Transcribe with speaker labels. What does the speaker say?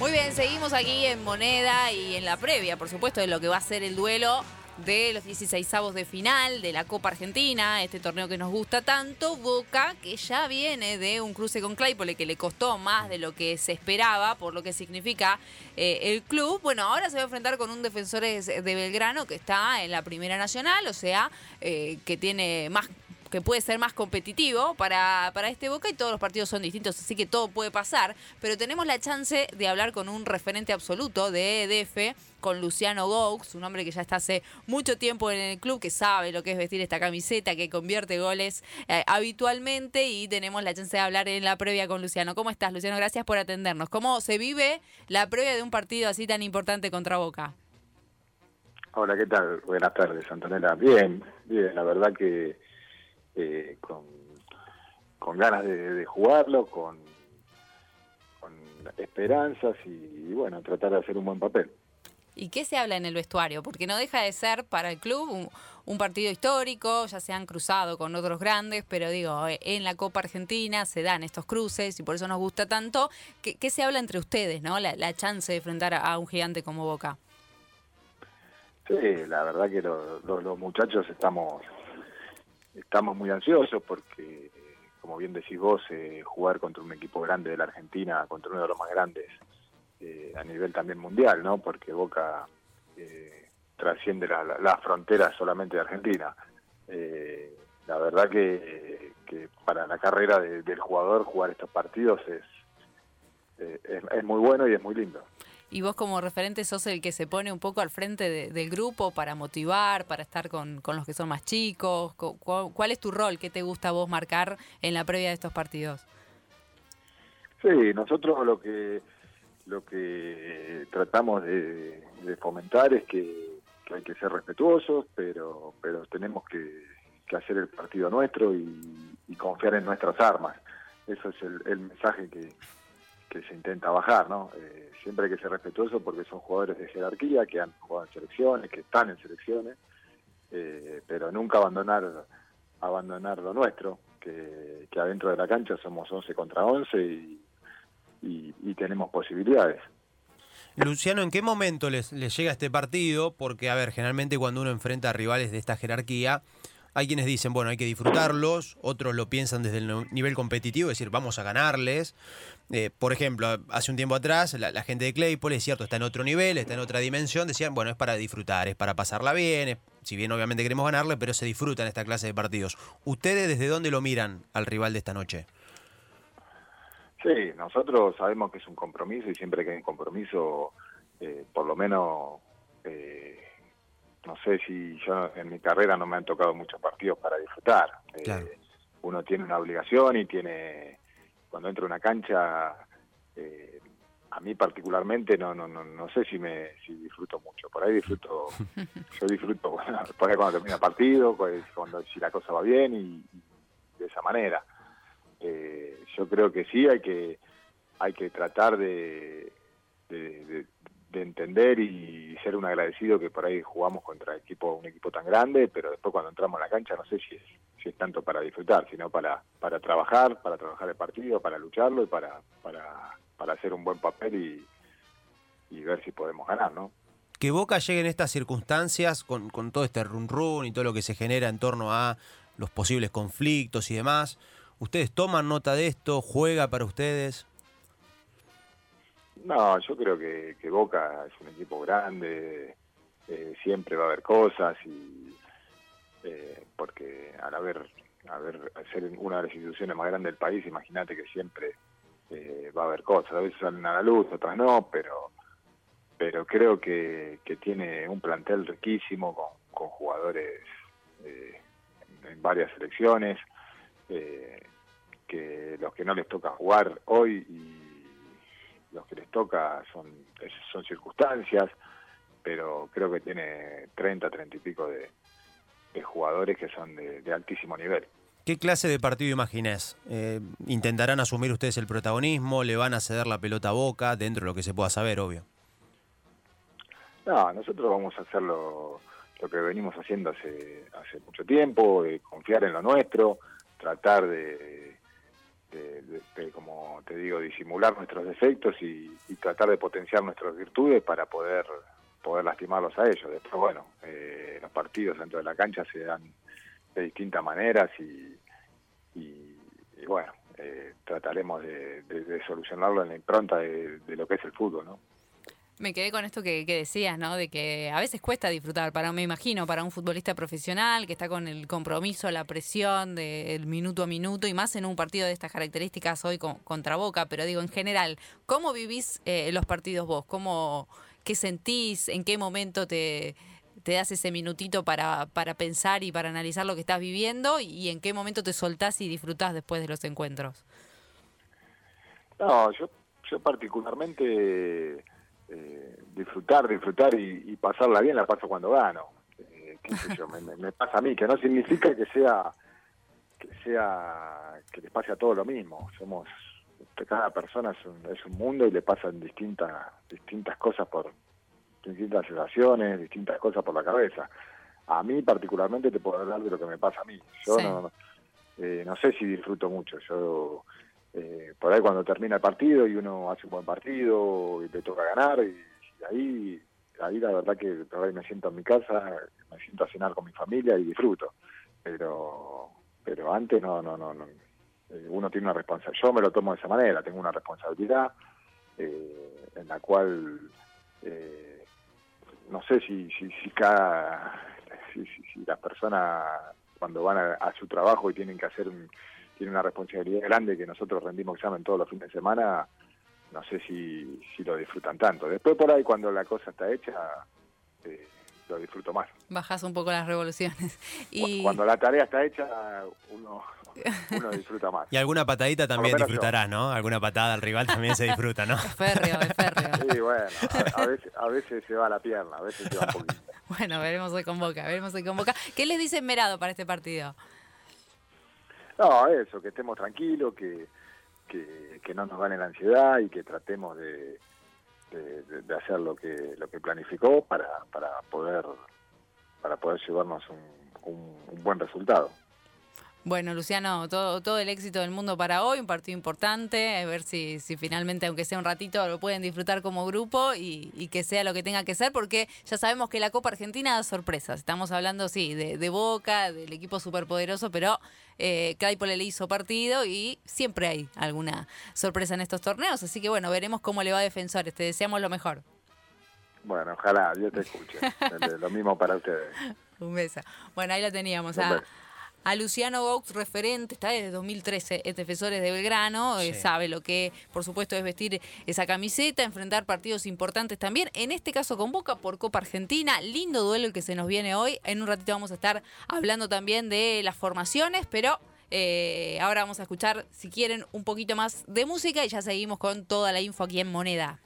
Speaker 1: Muy bien, seguimos aquí en Moneda y en la previa, por supuesto, de lo que va a ser el duelo de los 16 avos de final de la Copa Argentina, este torneo que nos gusta tanto, Boca, que ya viene de un cruce con Claypole que le costó más de lo que se esperaba, por lo que significa eh, el club. Bueno, ahora se va a enfrentar con un defensor de Belgrano que está en la Primera Nacional, o sea, eh, que tiene más que puede ser más competitivo para, para este Boca y todos los partidos son distintos, así que todo puede pasar, pero tenemos la chance de hablar con un referente absoluto de EDF, con Luciano Gaux, un hombre que ya está hace mucho tiempo en el club, que sabe lo que es vestir esta camiseta, que convierte goles eh, habitualmente y tenemos la chance de hablar en la previa con Luciano. ¿Cómo estás, Luciano? Gracias por atendernos. ¿Cómo se vive la previa de un partido así tan importante contra Boca?
Speaker 2: Hola, ¿qué tal? Buenas tardes, Antonella. Bien, bien, la verdad que eh, con, con ganas de, jugarlo, con, con esperanzas y, bueno, tratar de hacer un buen papel.
Speaker 1: ¿Y qué se habla en el vestuario? Porque no deja de ser para el club un, partido histórico, ya se han cruzado con otros grandes, pero digo, eh, en la Copa Argentina se dan estos cruces y por eso nos gusta tanto. ¿Qué, se habla entre ustedes, no? La, chance de enfrentar a, un gigante como Boca.
Speaker 2: Sí, la verdad que los muchachos estamos estamos muy ansiosos porque, como bien decís vos, eh, jugar contra un equipo grande de la Argentina, contra uno de los más grandes eh, a nivel también mundial, ¿no? Porque Boca eh, trasciende las fronteras solamente de Argentina. la verdad que, para la carrera del jugador jugar estos partidos es, es muy bueno y es muy lindo
Speaker 1: y vos como referente sos el que se pone un poco al frente del grupo para motivar, para estar con, los que son más chicos. ¿Cuál, es tu rol? ¿Qué te gusta vos marcar en la previa de estos partidos?
Speaker 2: Sí, nosotros lo que lo que tratamos de, fomentar es que, hay que ser respetuosos, pero pero tenemos que, hacer el partido nuestro y, confiar en nuestras armas. Eso es el mensaje que, que se intenta bajar, ¿no? Eh, siempre hay que ser respetuoso porque son jugadores de jerarquía que han jugado en selecciones, que están en selecciones, eh, pero nunca abandonar abandonar lo nuestro, que, adentro de la cancha somos 11 contra 11 y, y, tenemos posibilidades.
Speaker 3: Luciano, ¿en qué momento les, les llega este partido? Porque, a ver, generalmente cuando uno enfrenta a rivales de esta jerarquía, hay quienes dicen, bueno, hay que disfrutarlos, otros lo piensan desde el nivel competitivo, es decir, vamos a ganarles. Eh, por ejemplo, hace un tiempo atrás, la, gente de Claypole, es cierto, está en otro nivel, está en otra dimensión, decían, bueno, es para disfrutar, es para pasarla bien, si bien obviamente queremos ganarle, pero se disfrutan esta clase de partidos. ¿Ustedes desde dónde lo miran al rival de esta noche?
Speaker 2: Sí, nosotros sabemos que es un compromiso y siempre que hay un compromiso, eh, por lo menos... Eh, no sé si yo en mi carrera no me han tocado muchos partidos para disfrutar. Eh, uno tiene una obligación y tiene, cuando entra a una cancha, eh, a mí particularmente no, no, no, no sé si me si disfruto mucho. Por ahí disfruto, yo disfruto por ahí cuando termina el partido, pues, cuando si la cosa va bien y, de esa manera. Eh, yo creo que sí hay que hay que tratar de, de, de entender y ser un agradecido que por ahí jugamos contra equipo, un equipo tan grande, pero después cuando entramos a la cancha no sé si es, si es tanto para disfrutar, sino para, para trabajar, para trabajar el partido, para lucharlo y para, para, para hacer un buen papel y, y ver si podemos ganar, ¿no?
Speaker 3: Que Boca llegue en estas circunstancias con, con todo este run run y todo lo que se genera en torno a los posibles conflictos y demás. ¿Ustedes toman nota de esto? ¿Juega para ustedes?
Speaker 2: No, yo creo que, Boca es un equipo grande, eh, siempre va a haber cosas y eh, porque al haber, haber ser una de las instituciones más grandes del país, imagínate que siempre eh, va a haber cosas, a veces salen a la luz, otras no, pero pero creo que, que tiene un plantel riquísimo con, con jugadores en varias selecciones, que los que no les toca jugar hoy y los que les toca son, son circunstancias, pero creo que tiene 30, 30 y pico de, jugadores que son de, altísimo nivel.
Speaker 3: ¿Qué clase de partido imaginés? Eh, ¿Intentarán asumir ustedes el protagonismo? ¿Le van a ceder la pelota a boca dentro de lo que se pueda saber, obvio?
Speaker 2: No, nosotros vamos a hacer lo, que venimos haciendo hace, hace mucho tiempo, confiar en lo nuestro, tratar de, como te digo, disimular nuestros defectos y, tratar de potenciar nuestras virtudes para poder poder lastimarlos a ellos. Después, bueno, eh, los partidos dentro de la cancha se dan de distintas maneras y, y, bueno, eh, trataremos de, solucionarlo en la impronta de, de lo que es el fútbol, ¿no?
Speaker 1: Me quedé con esto que, decías, ¿no? De que a veces cuesta disfrutar, para me imagino, para un futbolista profesional que está con el compromiso, la presión del minuto a minuto y más en un partido de estas características hoy contra Boca, pero digo, en general, ¿cómo vivís eh, los partidos vos? ¿Cómo, ¿Qué sentís? ¿En qué momento te, te das ese minutito para, para pensar y para analizar lo que estás viviendo? ¿Y en qué momento te soltás y disfrutás después de los encuentros?
Speaker 2: No, yo, yo particularmente eh, disfrutar, disfrutar y, pasarla bien la paso cuando gano. Eh, me, pasa a mí, que no significa que sea que sea que les pase a todos lo mismo. Somos cada persona es un, es un mundo y le pasan distintas distintas cosas por distintas sensaciones, distintas cosas por la cabeza. A mí particularmente te puedo hablar de lo que me pasa a mí. Yo no, eh, no sé si disfruto mucho. Yo eh, por ahí cuando termina el partido y uno hace un buen partido y le toca ganar y, ahí ahí la verdad que por ahí me siento en mi casa me siento a cenar con mi familia y disfruto pero pero antes no no no, no. Eh, uno tiene una responsabilidad yo me lo tomo de esa manera tengo una responsabilidad eh, en la cual no sé si si, si cada si, si, las personas cuando van a, su trabajo y tienen que hacer un tiene una responsabilidad grande que nosotros rendimos examen todos los fines de semana, no sé si, si lo disfrutan tanto. Después por ahí cuando la cosa está hecha, eh, lo disfruto más.
Speaker 1: Bajas un poco las revoluciones. Y...
Speaker 2: Cuando la tarea está hecha, uno, uno disfruta más.
Speaker 3: Y alguna patadita también disfrutarás, ¿no? Alguna patada al rival también se disfruta, ¿no?
Speaker 1: Es férreo, es férreo.
Speaker 2: Sí, bueno, a, veces, a veces se va la pierna, a veces se va un poquito.
Speaker 1: Bueno, veremos hoy con Boca, veremos hoy con Boca. ¿Qué les dice Merado para este partido?
Speaker 2: No, eso, que estemos tranquilos, que, que, no nos gane la ansiedad y que tratemos de, de, hacer lo que lo que planificó para, para poder para poder llevarnos un buen resultado.
Speaker 1: Bueno, Luciano, todo, todo el éxito del mundo para hoy, un partido importante, a ver si, si finalmente, aunque sea un ratito, lo pueden disfrutar como grupo y, que sea lo que tenga que ser, porque ya sabemos que la Copa Argentina da sorpresas. Estamos hablando, sí, de, Boca, del equipo superpoderoso, pero eh, le hizo partido y siempre hay alguna sorpresa en estos torneos, así que bueno, veremos cómo le va a Defensores. Te deseamos lo mejor.
Speaker 2: Bueno, ojalá, Dios te escuche. lo mismo para ustedes.
Speaker 1: Un beso. Bueno, ahí lo teníamos. ¿ah? A Luciano Gaux, referente, está desde 2013 en Defensores de Belgrano, eh, sabe lo que, por supuesto, es vestir esa camiseta, enfrentar partidos importantes también, en este caso con Boca por Copa Argentina, lindo duelo el que se nos viene hoy, en un ratito vamos a estar hablando también de las formaciones, pero eh, ahora vamos a escuchar, si quieren, un poquito más de música y ya seguimos con toda la info aquí en Moneda.